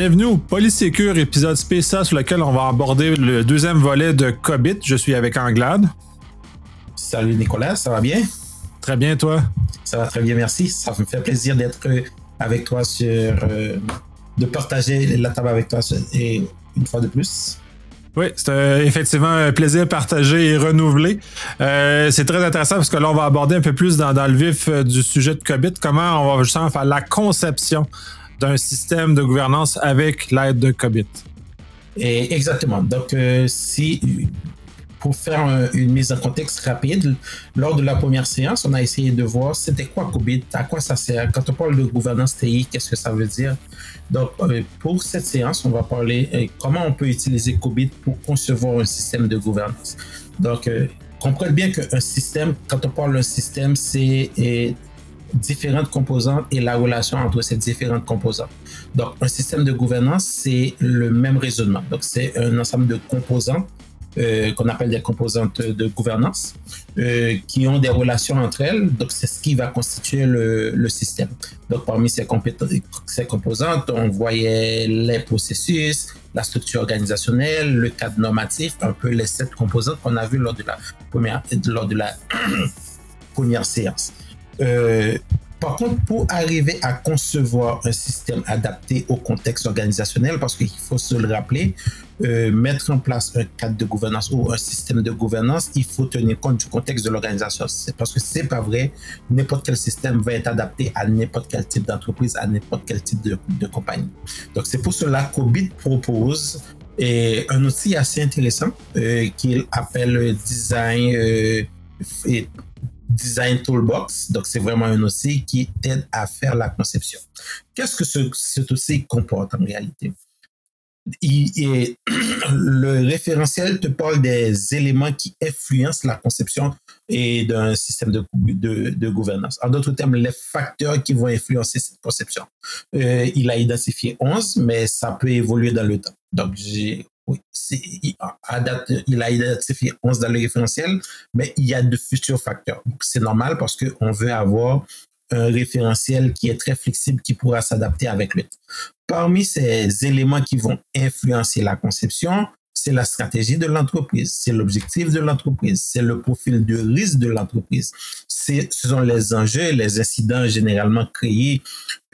Bienvenue au Polysécure, épisode spécial sur lequel on va aborder le deuxième volet de Cobit. Je suis avec Anglade. Salut Nicolas, ça va bien? Très bien, toi? Ça va très bien, merci. Ça me fait plaisir d'être avec toi sur. Euh, de partager la table avec toi et une fois de plus. Oui, c'est euh, effectivement un plaisir partagé et renouvelé. Euh, c'est très intéressant parce que là, on va aborder un peu plus dans, le vif du sujet de COVID, comment on va justement faire la conception d'un système de gouvernance avec l'aide de COVID. Et exactement. Donc, si pour faire une mise en contexte rapide, lors de la première séance, on a essayé de voir c'était quoi COVID, à quoi ça sert. Quand on parle de gouvernance TI, qu'est-ce que ça veut dire? Donc, euh, pour cette séance, on va parler euh, comment on peut utiliser COVID pour concevoir un système de gouvernance. Donc, euh, comprenez bien qu'un système, quand on parle d'un système, c'est différentes composantes et la relation entre ces différentes composantes. Donc, un système de gouvernance, c'est le même raisonnement. Donc, c'est un ensemble de composantes euh, qu'on appelle des composantes de gouvernance, euh, qui ont des relations entre elles. Donc, c'est ce qui va constituer le, système. Donc, parmi ces, ces, composantes, on voyait les processus, la structure organisationnelle, le cadre normatif, un peu les sept composantes qu'on a vues lors de la première, lors de la première séance. Euh, par contre, pour arriver à concevoir un système adapté au contexte organisationnel, parce qu'il faut se le rappeler, euh, mettre en place un cadre de gouvernance ou un système de gouvernance, il faut tenir compte du contexte de l'organisation. Parce que c'est pas vrai, n'importe quel système va être adapté à n'importe quel type d'entreprise, à n'importe quel type de, compagnie. Donc c'est pour cela qu'Obit propose et un outil assez intéressant euh, qu'il appelle design euh, Design Toolbox. Donc, c'est vraiment un outil qui t'aide à faire la conception. Qu'est-ce que ce, cet comporte en réalité? Il, le référentiel te parle des éléments qui influencent la conception et d'un système de, de, gouvernance. En d'autres termes, les facteurs qui vont influencer cette conception. Euh, il a identifié 11, mais ça peut évoluer dans le temps. Donc, oui, il a identifié 11 dans le référentiel, mais il y a de futurs facteurs. C'est normal parce qu'on veut avoir un référentiel qui est très flexible, qui pourra s'adapter avec le temps. Parmi ces éléments qui vont influencer la conception, c'est la stratégie de l'entreprise, c'est l'objectif de l'entreprise, c'est le profil de risque de l'entreprise. Ce sont les enjeux, les incidents généralement créés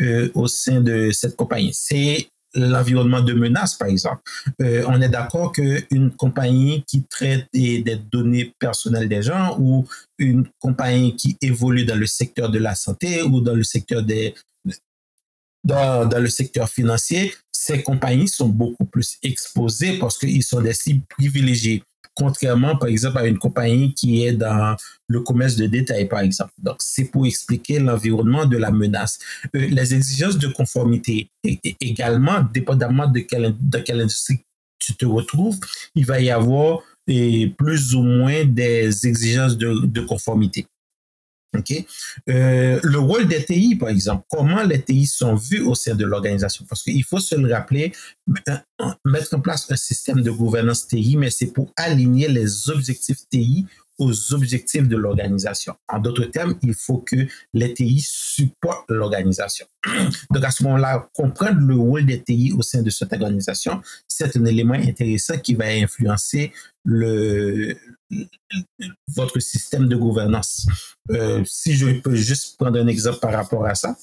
euh, au sein de cette compagnie. C'est l'environnement de menace, par exemple. Euh, on est d'accord qu'une compagnie qui traite des, données personnelles des gens ou une compagnie qui évolue dans le secteur de la santé ou dans le secteur des dans, dans le secteur financier, ces compagnies sont beaucoup plus exposées parce qu'ils sont des cibles privilégiées contrairement par exemple à une compagnie qui est dans le commerce de détail par exemple. Donc c'est pour expliquer l'environnement de la menace. Euh, les exigences de conformité également, dépendamment de quelle, de quelle industrie tu te retrouves, il va y avoir plus ou moins des exigences de conformité. Euh, le rôle des TI, par exemple, comment les TI sont vus au sein de l'organisation? Parce qu'il faut se le rappeler, mettre en place un système de gouvernance TI, mais c'est pour aligner les objectifs TI aux objectifs de l'organisation. En d'autres termes, il faut que les TI supportent l'organisation. Donc à ce moment-là, comprendre le rôle des TI au sein de cette organisation, c'est un élément intéressant qui va influencer le, votre système de gouvernance. Euh, si je peux juste prendre un exemple par rapport à ça.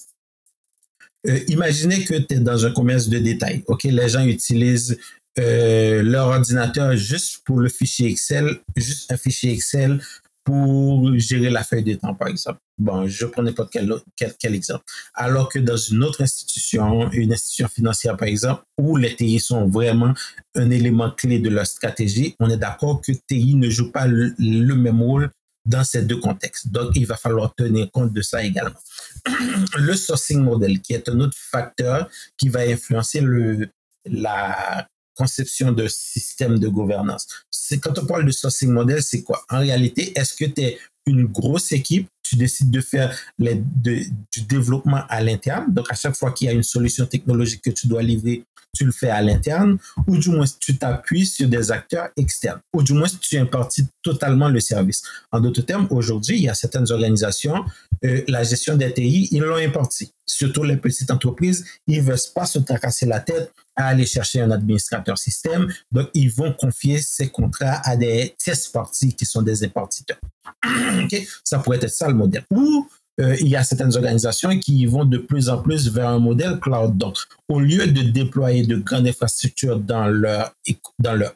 Euh, imaginez que tu es dans un commerce de détail. OK, les gens utilisent euh, leur ordinateur juste pour le fichier Excel, juste un fichier Excel pour gérer la feuille de temps, par exemple. Bon, je prends n'importe quel, quel, quel, exemple. Alors que dans une autre institution, une institution financière, par exemple, où les TI sont vraiment un élément clé de leur stratégie, on est d'accord que TI ne joue pas le, même rôle dans ces deux contextes. Donc, il va falloir tenir compte de ça également. Le sourcing model, qui est un autre facteur qui va influencer le, la conception de système de gouvernance. C'est quand on parle de sourcing model, c'est quoi? En réalité, est-ce que tu es une grosse équipe tu décides de faire les, du développement à l'interne? Donc, à chaque fois qu'il y a une solution technologique que tu dois livrer, tu le fais à l'interne, ou du moins tu t'appuies sur des acteurs externes, ou du moins tu impartis totalement le service? En d'autres termes, aujourd'hui, il y a certaines organisations, euh, la gestion des TI, ils l'ont imparti. Surtout les petites entreprises, ils ne veulent pas se tracasser la tête à aller chercher un administrateur système, donc ils vont confier ces contrats à des test parties qui sont des impartiteurs. Ça pourrait être ça le modèle. Ou euh, il y a certaines organisations qui vont de plus en plus vers un modèle cloud. Donc, au lieu de déployer de grandes infrastructures dans leur,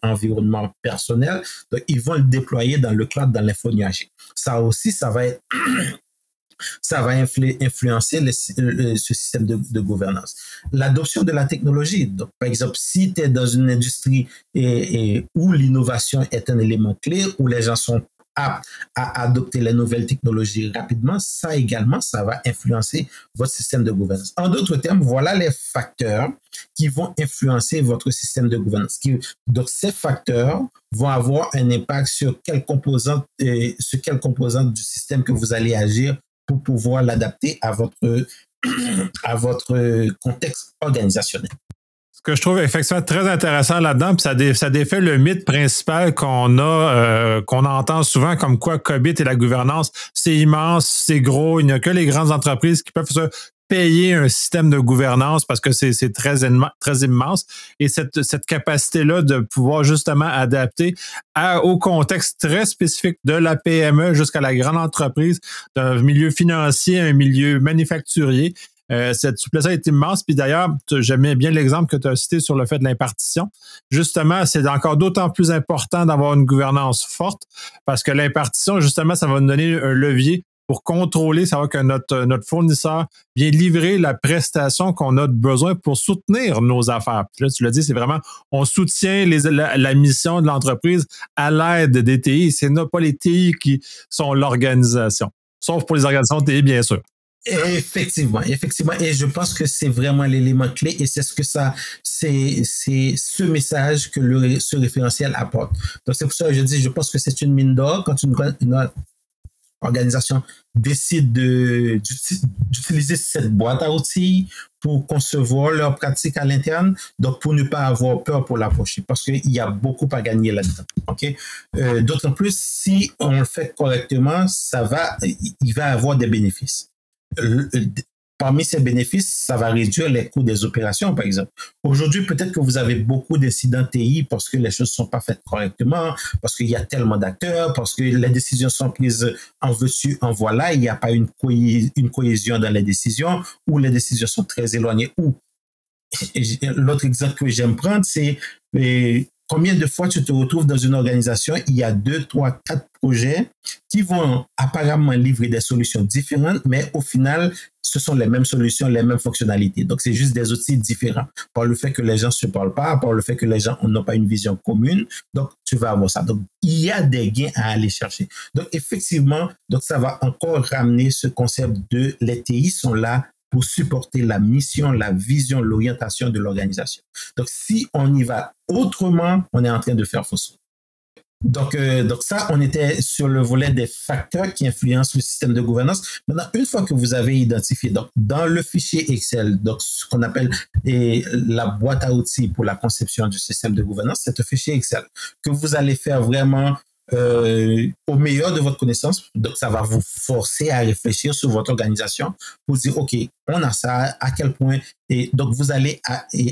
environnement personnel, ils vont le déployer dans le cloud, dans l'info Ça aussi, ça va ça va influencer ce système de, gouvernance. L'adoption de la technologie. Par exemple, si tu es dans une industrie où l'innovation est un élément clé, où les gens sont à, adopter les nouvelles technologies rapidement, ça également, ça va influencer votre système de gouvernance. En d'autres termes, voilà les facteurs qui vont influencer votre système de gouvernance. Donc, ces facteurs vont avoir un impact sur quelle composante, euh, sur quelle composante du système que vous allez agir pour pouvoir l'adapter à votre, à votre contexte organisationnel. Que je trouve effectivement très intéressant là-dedans, puis ça, ça défait le mythe principal qu'on a, euh, qu'on entend souvent comme quoi COBIT et la gouvernance, c'est immense, c'est gros, il n'y a que les grandes entreprises qui peuvent se payer un système de gouvernance parce que c'est très, très immense. Et cette, cette capacité-là de pouvoir justement adapter à, au contexte très spécifique de la PME jusqu'à la grande entreprise, d'un milieu financier, un milieu manufacturier, euh, cette souplesse est immense. Puis d'ailleurs, j'aimais bien l'exemple que tu as cité sur le fait de l'impartition. Justement, c'est encore d'autant plus important d'avoir une gouvernance forte parce que l'impartition, justement, ça va nous donner un levier pour contrôler, savoir que notre, notre fournisseur vient livrer la prestation qu'on a besoin pour soutenir nos affaires. Puis là, tu l'as dit, c'est vraiment, on soutient la, mission de l'entreprise à l'aide des TI. C'est pas les TI qui sont l'organisation. Sauf pour les organisations TI, bien sûr. Effectivement, effectivement. Et je pense que c'est vraiment l'élément clé et c'est ce que ça, c'est, ce message que ce référentiel apporte. Donc, c'est pour ça que je dis, je pense que c'est une mine d'or quand une, une, organisation décide de, d'utiliser cette boîte à outils pour concevoir leur pratique à l'interne, donc pour ne pas avoir peur pour l'approcher, parce qu'il y a beaucoup à gagner là-dedans. Euh, D'autant plus, si on le fait correctement, ça va, il va avoir des bénéfices parmi ces bénéfices, ça va réduire les coûts des opérations, par exemple. Aujourd'hui, peut-être que vous avez beaucoup d'incidents TI parce que les choses ne sont pas faites correctement, parce qu'il y a tellement d'acteurs, parce que les décisions sont prises en veux-tu, en voilà, il n'y a pas une, une cohésion dans les décisions, ou les décisions sont très éloignées, ou l'autre exemple que j'aime prendre, c'est Combien de fois tu te retrouves dans une organisation, il y a deux, trois, quatre projets qui vont apparemment livrer des solutions différentes, mais au final, ce sont les mêmes solutions, les mêmes fonctionnalités. Donc, c'est juste des outils différents. Par le fait que les gens ne se parlent pas, par le fait que les gens n'ont pas une vision commune, donc tu vas avoir ça. Donc, il y a des gains à aller chercher. Donc, effectivement, donc ça va encore ramener ce concept de les TI sont là pour supporter la mission, la vision, l'orientation de l'organisation. Donc, si on y va autrement, on est en train de faire fausse donc, euh, donc ça, on était sur le volet des facteurs qui influencent le système de gouvernance. Maintenant, une fois que vous avez identifié, donc dans le fichier Excel, donc ce qu'on appelle la boîte à outils pour la conception du système de gouvernance, c'est un fichier Excel que vous allez faire vraiment euh, au meilleur de votre connaissance. Donc, ça va vous forcer à réfléchir sur votre organisation pour dire, OK, on a ça, à quel point. Et donc, vous allez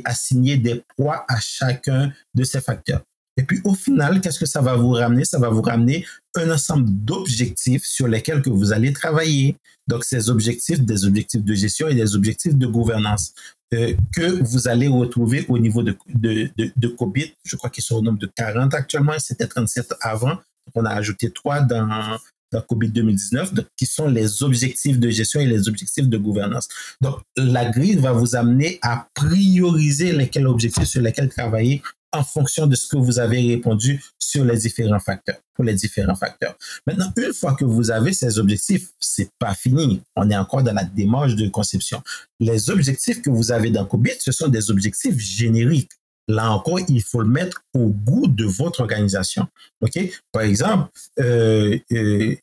assigner des poids à chacun de ces facteurs. Et puis, au final, qu'est-ce que ça va vous ramener? Ça va vous ramener un ensemble d'objectifs sur lesquels que vous allez travailler. Donc, ces objectifs, des objectifs de gestion et des objectifs de gouvernance. Euh, que vous allez retrouver au niveau de, de, de, COBIT. Je crois qu'ils sont au nombre de 40 actuellement, c'était 37 avant. On a ajouté 3 dans, dans COBIT 2019, qui sont les objectifs de gestion et les objectifs de gouvernance. Donc, la grille va vous amener à prioriser lesquels objectifs sur lesquels travailler en fonction de ce que vous avez répondu sur les différents facteurs, pour les différents facteurs. Maintenant, une fois que vous avez ces objectifs, c'est pas fini. On est encore dans la démarche de conception. Les objectifs que vous avez dans COBIT, ce sont des objectifs génériques. Là encore, il faut le mettre au goût de votre organisation. OK? Par exemple, euh, euh,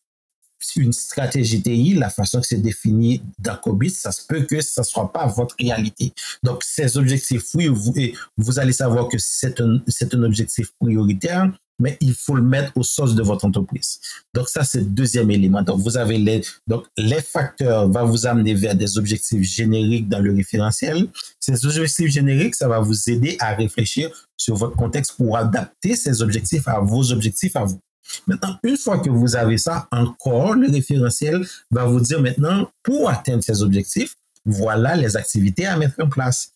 une stratégie TI, la façon que c'est défini dans COBIT, ça se peut que ça ne soit pas votre réalité. Donc, ces objectifs, oui, vous, vous allez savoir que c'est un, un objectif prioritaire, mais il faut le mettre au sens de votre entreprise. Donc ça, c'est le deuxième élément. Donc vous avez les, donc les facteurs vont vous amener vers des objectifs génériques dans le référentiel. Ces objectifs génériques, ça va vous aider à réfléchir sur votre contexte pour adapter ces objectifs à vos objectifs à vous. Maintenant, une fois que vous avez ça, encore, le référentiel va vous dire maintenant, pour atteindre ces objectifs, voilà les activités à mettre en place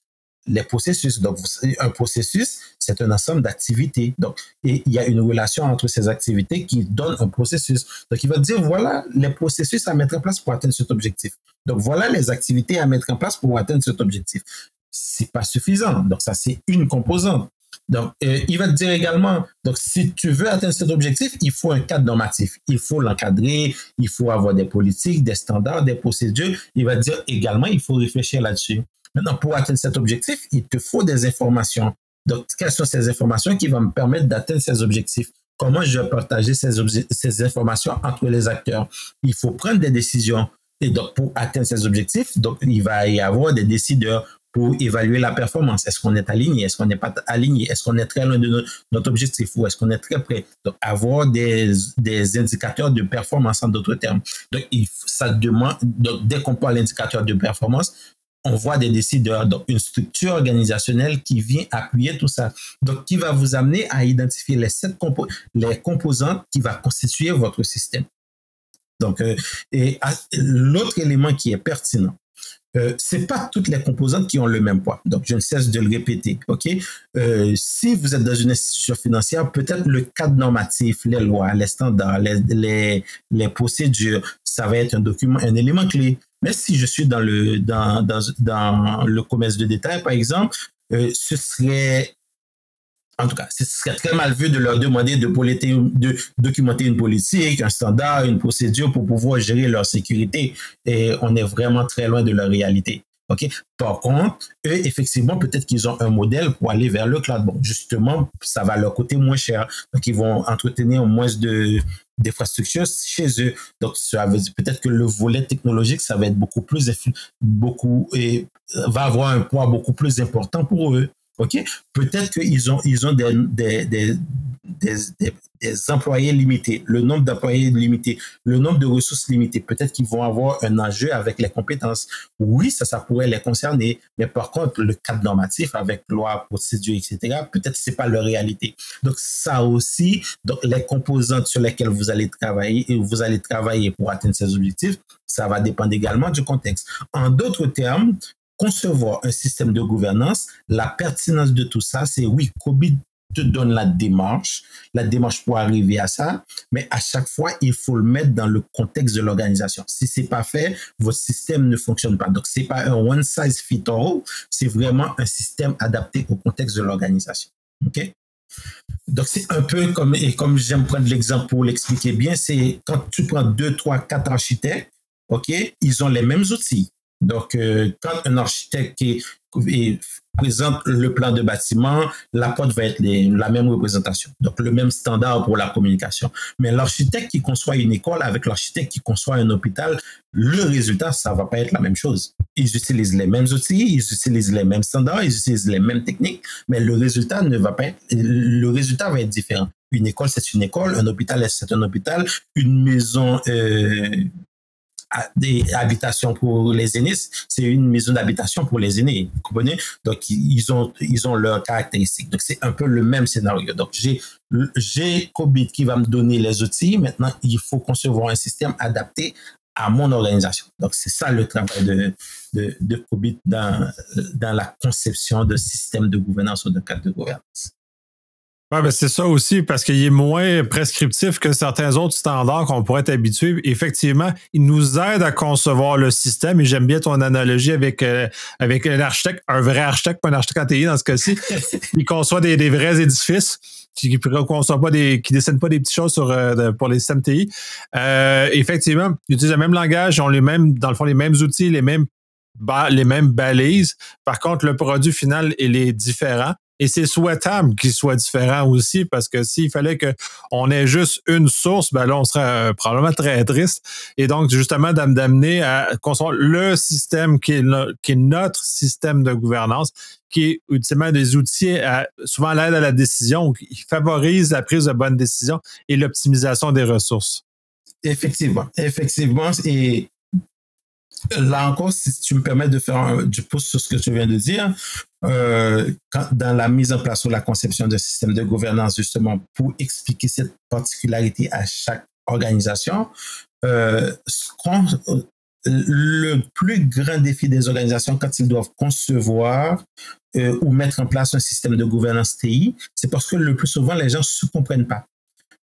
les processus. Donc, un processus, c'est un ensemble d'activités. Donc, et il y a une relation entre ces activités qui donne un processus. Donc, il va dire, voilà les processus à mettre en place pour atteindre cet objectif. Donc, voilà les activités à mettre en place pour atteindre cet objectif. C'est pas suffisant. Donc, ça, c'est une composante. Donc, euh, il va te dire également, donc, si tu veux atteindre cet objectif, il faut un cadre normatif. Il faut l'encadrer, il faut avoir des politiques, des standards, des procédures. Il va te dire également, il faut réfléchir là-dessus. Maintenant, pour atteindre cet objectif, il te faut des informations. Donc, quelles sont ces informations qui vont me permettre d'atteindre ces objectifs? Comment je vais partager ces, ces informations entre les acteurs? Il faut prendre des décisions. Et donc, pour atteindre ces objectifs, donc, il va y avoir des décideurs pour évaluer la performance. Est-ce qu'on est aligné? Est-ce qu'on n'est pas aligné? Est-ce qu'on est très loin de notre, objectif? Ou est-ce qu'on est très près? Donc, avoir des, des indicateurs de performance en d'autres termes. Donc, il, ça demande, donc, dès qu'on parle d'indicateur de performance, on voit des décideurs, donc une structure organisationnelle qui vient appuyer tout ça. Donc, qui va vous amener à identifier les sept les composantes qui va constituer votre système. Donc, euh, et l'autre élément qui est pertinent, euh, c'est pas toutes les composantes qui ont le même poids. Donc, je ne cesse de le répéter. Ok, euh, si vous êtes dans une institution financière, peut-être le cadre normatif, les lois, les standards, les, les, les procédures, ça va être un document, un élément clé. Mais si je suis dans le, dans, dans, dans le commerce de détail, par exemple, euh, ce serait en tout cas, ce serait très mal vu de leur demander de, de, documenter une politique, un standard, une procédure pour pouvoir gérer leur sécurité. Et on est vraiment très loin de la réalité. OK? Par contre, eux, effectivement, peut-être qu'ils ont un modèle pour aller vers le cloud. Bon, justement, ça va leur coûter moins cher. Donc, ils vont entretenir moins de, d'infrastructures chez eux. Donc, ça veut peut-être que le volet technologique, ça va être beaucoup plus, beaucoup, et va avoir un poids beaucoup plus important pour eux. OK? Peut-être qu'ils ont, ils ont des, des, des, des, employés limités, le nombre d'employés limité, le nombre de ressources limitées. Peut-être qu'ils vont avoir un enjeu avec les compétences. Oui, ça, ça pourrait les concerner. Mais par contre, le cadre normatif avec loi, procédure, etc., peut-être c'est pas leur réalité. Donc, ça aussi, donc, les composantes sur lesquelles vous allez travailler et vous allez travailler pour atteindre ces objectifs, ça va dépendre également du contexte. En d'autres termes, concevoir un système de gouvernance, la pertinence de tout ça, c'est oui, COVID te donne la démarche, la démarche pour arriver à ça, mais à chaque fois, il faut le mettre dans le contexte de l'organisation. Si c'est pas fait, votre système ne fonctionne pas. Donc, c'est pas un one size fit all, c'est vraiment un système adapté au contexte de l'organisation. OK? Donc, c'est un peu comme, et comme j'aime prendre l'exemple pour l'expliquer bien, c'est quand tu prends deux, trois, quatre architectes, OK, ils ont les mêmes outils. Donc, euh, quand un architecte présente le plan de bâtiment, la porte va être la même représentation. Donc, le même standard pour la communication. Mais l'architecte qui conçoit une école avec l'architecte qui conçoit un hôpital, le résultat, ça va pas être la même chose. Ils utilisent les mêmes outils, ils utilisent les mêmes standards, ils utilisent les mêmes techniques, mais le résultat ne va pas être, le résultat va être différent. Une école, c'est une école, un hôpital, c'est un hôpital, une maison euh, des habitations pour les aînés, c'est une maison d'habitation pour les aînés. Vous comprenez? Donc, ils ont, ils ont leurs caractéristiques. Donc, c'est un peu le même scénario. Donc, j'ai, j'ai COBIT qui va me donner les outils. Maintenant, il faut concevoir un système adapté à mon organisation. Donc, c'est ça le travail de, de, de COBIT dans, dans la conception de système de gouvernance ou de cadre de gouvernance. Ouais, ben c'est ça aussi, parce qu'il est moins prescriptif que certains autres standards qu'on pourrait être habitué. Effectivement, il nous aide à concevoir le système, et j'aime bien ton analogie avec, euh, avec un architecte, un vrai architecte, pas un architecte ATI dans ce cas-ci. il conçoit des, des, vrais édifices, qui ne conçoit pas des, qui dessinent pas des petites choses sur, euh, pour les systèmes TI. Euh, effectivement, ils utilisent le même langage, ils ont les mêmes, dans le fond, les mêmes outils, les mêmes les mêmes balises. Par contre, le produit final, il est différent. Et c'est souhaitable qu'il soit différent aussi, parce que s'il fallait qu'on ait juste une source, ben là, on serait euh, probablement très triste. Et donc, justement, d'amener à construire le système qui est, notre système de gouvernance, qui est ultimement des outils, à, souvent l'aide à la décision, qui favorise la prise de bonnes décisions et l'optimisation des ressources. Effectivement, effectivement. Et là encore, si tu me permets de faire du pouce sur ce que tu viens de dire, euh, dans la mise en place ou la conception d'un système de gouvernance, justement, pour expliquer cette particularité à chaque organisation, euh, le plus grand défi des organisations quand ils doivent concevoir euh, ou mettre en place un système de gouvernance TI, c'est parce que le plus souvent, les gens ne se comprennent pas.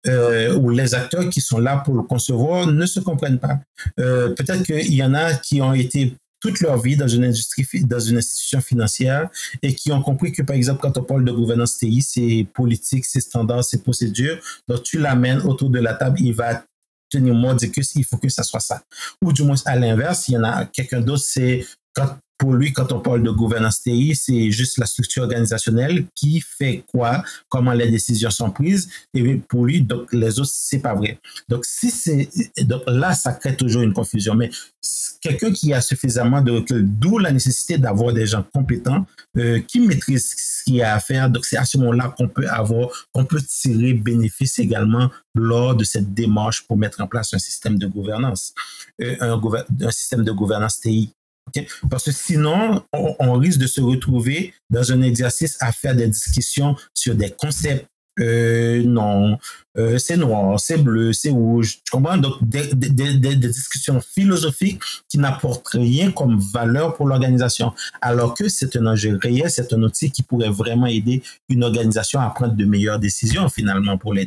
Euh, ou les acteurs qui sont là pour le concevoir ne se comprennent pas. Euh, peut-être qu'il y en a qui ont été toute leur vie dans une industrie, dans une institution financière et qui ont compris que, par exemple, quand on parle de gouvernance TI, c'est politique, c'est standard, c'est procédure. Donc, tu l'amènes autour de la table, il va tenir mot, dire que il faut que ça soit ça. Ou du moins, à l'inverse, il y en a quelqu'un d'autre, c'est quand pour lui, quand on parle de gouvernance TI, c'est juste la structure organisationnelle qui fait quoi, comment les décisions sont prises. Et pour lui, donc les autres, c'est pas vrai. Donc si c'est donc là, ça crée toujours une confusion. Mais quelqu'un qui a suffisamment de recul, d'où la nécessité d'avoir des gens compétents euh, qui maîtrisent ce qu'il y a à faire. Donc c'est à ce moment-là qu'on peut avoir, qu'on peut tirer bénéfice également lors de cette démarche pour mettre en place un système de gouvernance, euh, un, un système de gouvernance TI. Parce que sinon, on, risque de se retrouver dans un exercice à faire des discussions sur des concepts. Euh, non, euh, c'est noir, c'est bleu, c'est rouge. Tu comprends? Donc, des, discussions philosophiques qui n'apportent rien comme valeur pour l'organisation. Alors que c'est un enjeu réel, c'est un outil qui pourrait vraiment aider une organisation à prendre de meilleures décisions finalement pour les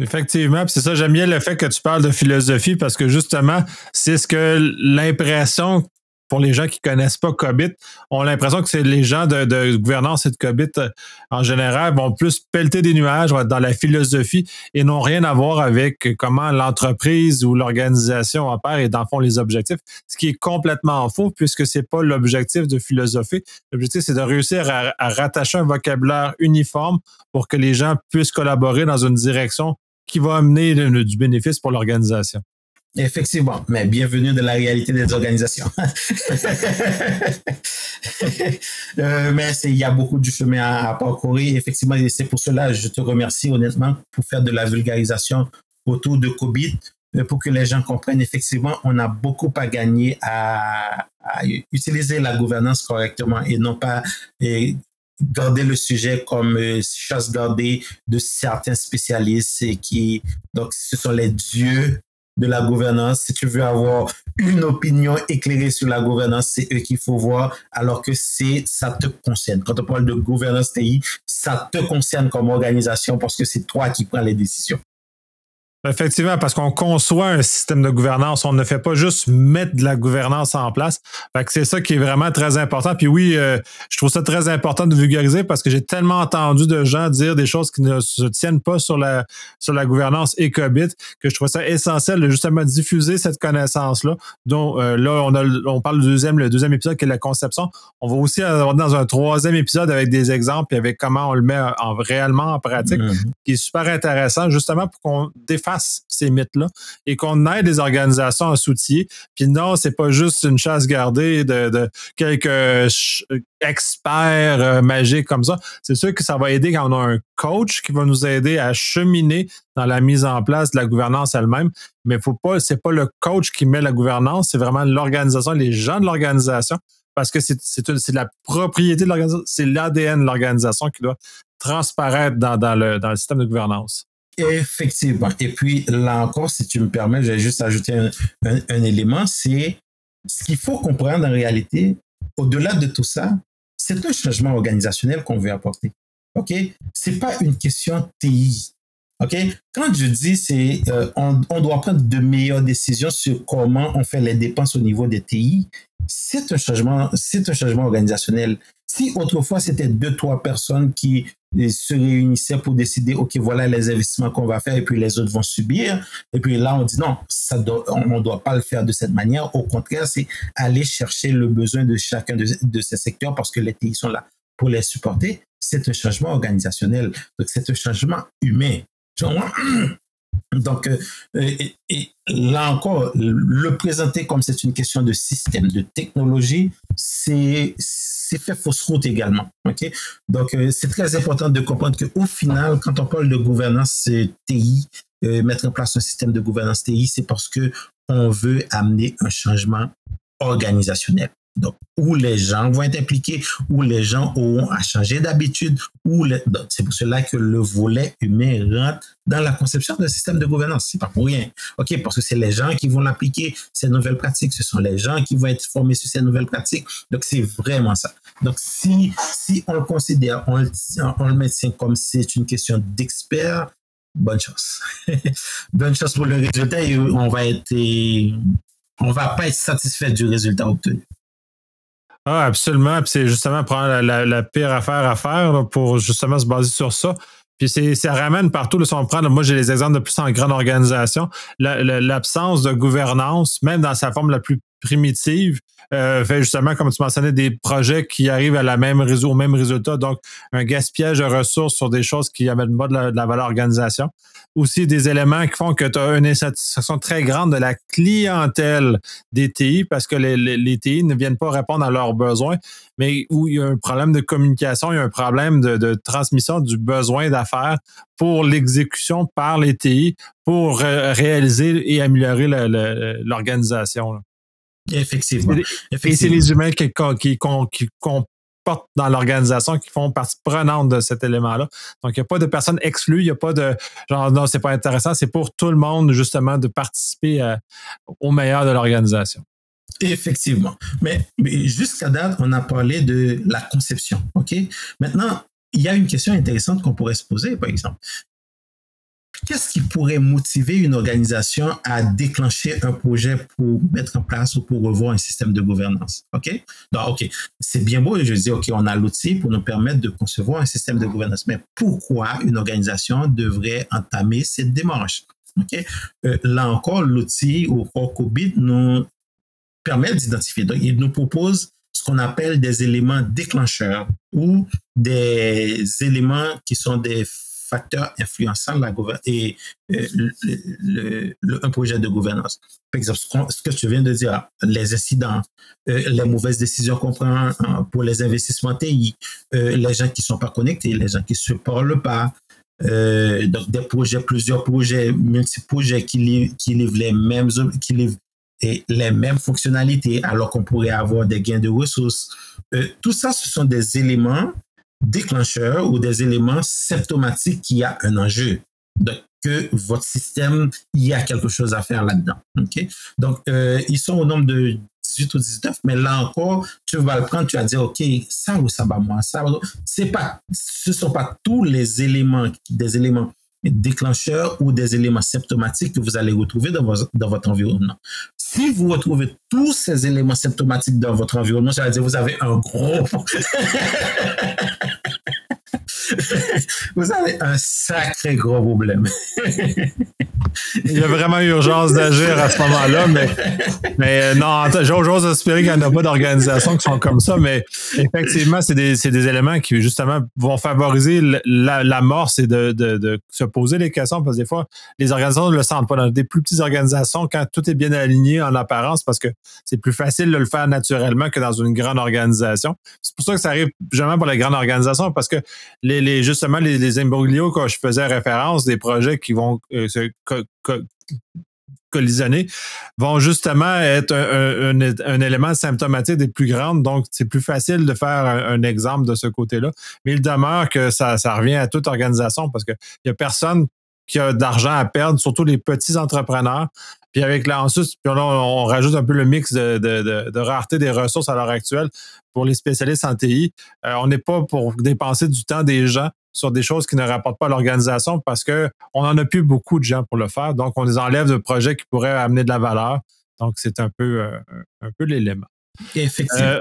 Effectivement, c'est ça, j'aime bien le fait que tu parles de philosophie parce que justement, c'est ce que l'impression pour les gens qui connaissent pas COBIT, ont l'impression que c'est les gens de, gouvernance et de COBIT euh, en général vont plus pelleter des nuages dans la philosophie et n'ont rien à voir avec comment l'entreprise ou l'organisation opère et dans fond les objectifs, ce qui est complètement faux puisque c'est pas l'objectif de philosophie. L'objectif c'est de réussir à rattacher un vocabulaire uniforme pour que les gens puissent collaborer dans une direction qui va amener du bénéfice pour l'organisation. Effectivement, mais bienvenue dans la réalité des organisations. euh, mais il y a beaucoup de chemin à, parcourir. Effectivement, c'est pour cela que je te remercie honnêtement pour faire de la vulgarisation autour de COVID, euh, pour que les gens comprennent effectivement, on a beaucoup à gagner à, à utiliser la gouvernance correctement et non pas et garder le sujet comme euh, chasse gardée de certains spécialistes qui, donc, ce sont les dieux de la gouvernance. Si tu veux avoir une opinion éclairée sur la gouvernance, c'est eux qu'il faut voir, alors que c'est, ça te concerne. Quand on parle de gouvernance TI, ça te concerne comme organisation parce que c'est toi qui prends les décisions. Effectivement, parce qu'on conçoit un système de gouvernance, on ne fait pas juste mettre de la gouvernance en place. C'est ça qui est vraiment très important. Puis oui, euh, je trouve ça très important de vulgariser parce que j'ai tellement entendu de gens dire des choses qui ne se tiennent pas sur la sur la gouvernance EcoBit que je trouve ça essentiel de justement diffuser cette connaissance-là. Donc euh, là, on a on parle du deuxième, le deuxième épisode qui est la conception. On va aussi avoir dans un troisième épisode avec des exemples et avec comment on le met en, réellement en pratique, mm-hmm. qui est super intéressant, justement pour qu'on défasse ces mythes-là et qu'on aide les organisations à s'outiller. Puis non, c'est pas juste une chasse gardée de, quelques experts euh, magiques comme ça. C'est sûr que ça va aider quand on a un coach qui va nous aider à cheminer dans la mise en place de la gouvernance elle-même. Mais faut pas, c'est pas le coach qui met la gouvernance, c'est vraiment l'organisation, les gens de l'organisation parce que c'est la propriété de l'organisation, c'est l'ADN de l'organisation qui doit transparaître dans, le, dans le système de gouvernance. Effectivement. Et puis là encore, si tu me permets, je vais juste ajouter un, élément, c'est ce qu'il faut comprendre en réalité, au-delà de tout ça, c'est un changement organisationnel qu'on veut apporter. OK? C'est pas une question TI. OK? Quand je dis c'est euh, on, doit prendre de meilleures décisions sur comment on fait les dépenses au niveau des TI, c'est un changement, c'est un changement organisationnel. Si autrefois c'était deux, trois personnes qui se réunissaient pour décider, OK, voilà les investissements qu'on va faire et puis les autres vont subir. Et puis là, on dit non, ça on ne doit pas le faire de cette manière. Au contraire, c'est aller chercher le besoin de chacun de, ces secteurs parce que les TI sont là pour les supporter, c'est un changement organisationnel. Donc, c'est un changement humain. Donc, euh, là encore, le présenter comme c'est une question de système, de technologie, c'est fait fausse route également. Donc, euh, c'est très important de comprendre qu'au final, quand on parle de gouvernance TI, euh, mettre en place un système de gouvernance TI, c'est parce que on veut amener un changement organisationnel. Donc, où les gens vont être impliqués, où les gens auront à changer d'habitude, où c'est pour cela que le volet humain rentre dans la conception d'un système de gouvernance. C'est pas pour rien. OK, parce que c'est les gens qui vont l'appliquer, ces nouvelles pratiques. Ce sont les gens qui vont être formés sur ces nouvelles pratiques. Donc, c'est vraiment ça. Donc, si, si on le considère, on le, on le maintient comme c'est une question d'expert, bonne chance. bonne chance pour le résultat et on va être, on va pas être satisfait du résultat obtenu. Ah, absolument. Puis c'est justement prendre la, pire affaire à faire pour justement se baser sur ça. Puis c'est, ça ramène partout, le si on prend, moi j'ai les exemples de plus en grande organisation, l'absence de gouvernance, même dans sa forme la plus primitive, euh, fait justement, comme tu mentionnais, des projets qui arrivent à la même au même résultat. Donc, un gaspillage de ressources sur des choses qui amènent pas de la, valeur organisation. Aussi, des éléments qui font que tu as une insatisfaction très grande de la clientèle des TI parce que les, les, TI ne viennent pas répondre à leurs besoins, mais où il y a un problème de communication, il y a un problème de transmission du besoin d'affaires pour l'exécution par les TI pour réaliser et améliorer l'organisation. Effectivement. Et c'est les humains qui, qui, dans l'organisation qui font partie prenante de cet élément-là. Donc, il n'y a pas de personnes exclues, il n'y a pas de genre non, c'est pas intéressant, c'est pour tout le monde justement de participer euh, au meilleur de l'organisation. Effectivement. Mais, mais jusqu'à date, on a parlé de la conception. OK? Maintenant, il y a une question intéressante qu'on pourrait se poser, par exemple qu'est-ce qui pourrait motiver une organisation à déclencher un projet pour mettre en place ou pour revoir un système de gouvernance? OK? Donc, OK, c'est bien beau, je dis, OK, on a l'outil pour nous permettre de concevoir un système de gouvernance, mais pourquoi une organisation devrait entamer cette démarche? OK? Euh, là encore, l'outil au COBIT nous permet d'identifier. Donc, il nous propose ce qu'on appelle des éléments déclencheurs ou des éléments qui sont des facteurs influençant la et euh, le, un projet de gouvernance. Par exemple, ce que tu viens de dire, les incidents, euh, les mauvaises décisions qu'on prend hein, pour les investissements TI, euh, les gens qui ne sont pas connectés, les gens qui ne se parlent pas, donc des projets, plusieurs projets, multi-projets qui, livrent les mêmes, qui et les mêmes fonctionnalités alors qu'on pourrait avoir des gains de ressources. tout ça, ce sont des éléments déclencheurs ou des éléments symptomatiques qu'il y a un enjeu. Donc, que votre système, il y a quelque chose à faire là-dedans. OK? Donc, euh, ils sont au nombre de 18 ou 19, mais là encore, tu vas le prendre, tu vas dire, OK, ça ou ça va moi, ça c'est pas, ce ne sont pas tous les éléments, des éléments déclencheurs ou des éléments symptomatiques que vous allez retrouver dans, dans votre environnement. Si vous retrouvez tous ces éléments symptomatiques dans votre environnement, ça veut dire que vous avez un gros... vous avez un sacré gros problème. Il y a vraiment urgence d'agir à ce moment-là, mais, mais euh, non, j'ose espérer qu'il n'y en a pas d'organisations qui sont comme ça, mais effectivement, c'est des, des, éléments qui, justement, vont favoriser l'amorce et de, de, de, se poser les questions, parce que des fois, les organisations ne le sentent pas. Dans des plus petites organisations, quand tout est bien aligné en apparence, parce que c'est plus facile de le faire naturellement que dans une grande organisation. C'est pour ça que ça arrive jamais pour les grandes organisations, parce que les, justement, les, les imbroglios, quand je faisais référence, des projets qui vont euh, se collisionner vont justement être un, élément symptomatique des plus grandes. Donc, c'est plus facile de faire un, exemple de ce côté-là. Mais il demeure que ça, ça revient à toute organisation parce qu'il n'y a personne qui a d'argent à perdre, surtout les petits entrepreneurs. Puis avec là, ensuite, puis on, rajoute un peu le mix de, rareté des ressources à l'heure actuelle pour les spécialistes en TI. Euh, on n'est pas pour dépenser du temps des gens sur des choses qui ne rapportent pas à l'organisation parce qu'on n'en a plus beaucoup de gens pour le faire. Donc, on les enlève de projets qui pourraient amener de la valeur. Donc, c'est un peu, euh, un peu l'élément. Effectivement. Euh,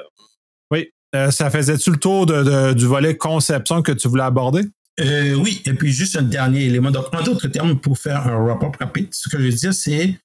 oui. ça faisait-tu le tour du volet conception que tu voulais aborder? oui, et puis juste un dernier élément. Donc, en d'autres termes, pour faire un rapport rapide, ce que je veux dire, c'est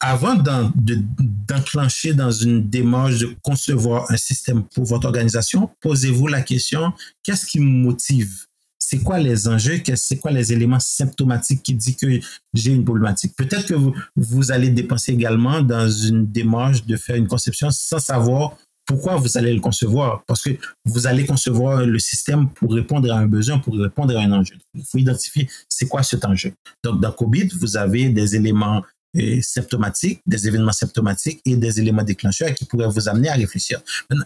avant d'enclencher dans une démarche de concevoir un système pour votre organisation, posez-vous la question, qu'est-ce qui me motive? C'est quoi les enjeux? C'est quoi les éléments symptomatiques qui disent que j'ai une problématique? Peut-être que vous, vous allez dépenser également dans une démarche de faire une conception sans savoir pourquoi vous allez le concevoir? Parce que vous allez concevoir le système pour répondre à un besoin, pour répondre à un enjeu. Il faut identifier c'est quoi cet enjeu. Donc, dans COVID, vous avez des éléments euh, symptomatiques, des événements symptomatiques et des éléments déclencheurs qui pourraient vous amener à réfléchir.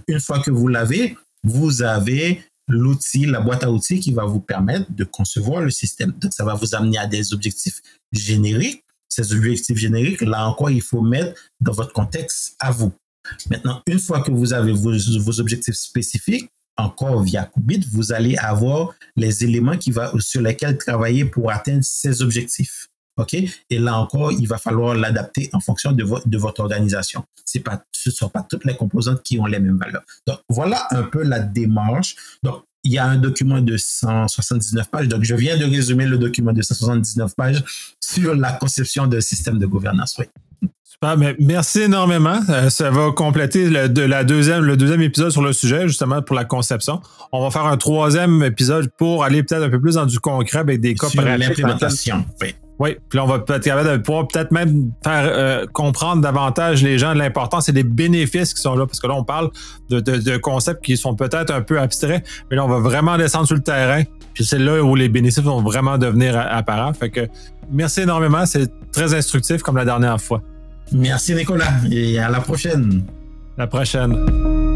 Une fois que vous l'avez, vous avez l'outil, la boîte à outils qui va vous permettre de concevoir le système. Donc, ça va vous amener à des objectifs génériques. Ces objectifs génériques, là encore, il faut mettre dans votre contexte à vous. Maintenant, une fois que vous avez vos, objectifs spécifiques, encore via Qubit, vous allez avoir les éléments qui sur lesquels travailler pour atteindre ces objectifs. OK? Et là encore, il va falloir l'adapter en fonction de, de votre organisation. Pas, ce ne sont pas toutes les composantes qui ont les mêmes valeurs. Donc, voilà un peu la démarche. Donc, il y a un document de 179 pages. Donc, je viens de résumer le document de 179 pages sur la conception d'un système de gouvernance. Oui. Super, mais merci énormément. Euh, ça va compléter le, de la deuxième, le deuxième épisode sur le sujet, justement, pour la conception. On va faire un troisième épisode pour aller peut-être un peu plus dans du concret avec des cas sur l'implémentation. Oui. Oui, puis on va peut-être capable de pouvoir peut-être même faire euh, comprendre davantage les gens de l'importance et des bénéfices qui sont là, parce que là, on parle de, de, concepts qui sont peut-être un peu abstraits, mais là, on va vraiment descendre sur le terrain, puis c'est là où les bénéfices vont vraiment devenir apparents. Fait que merci énormément, c'est très instructif comme la dernière fois. Merci Nicolas et à la prochaine. La prochaine.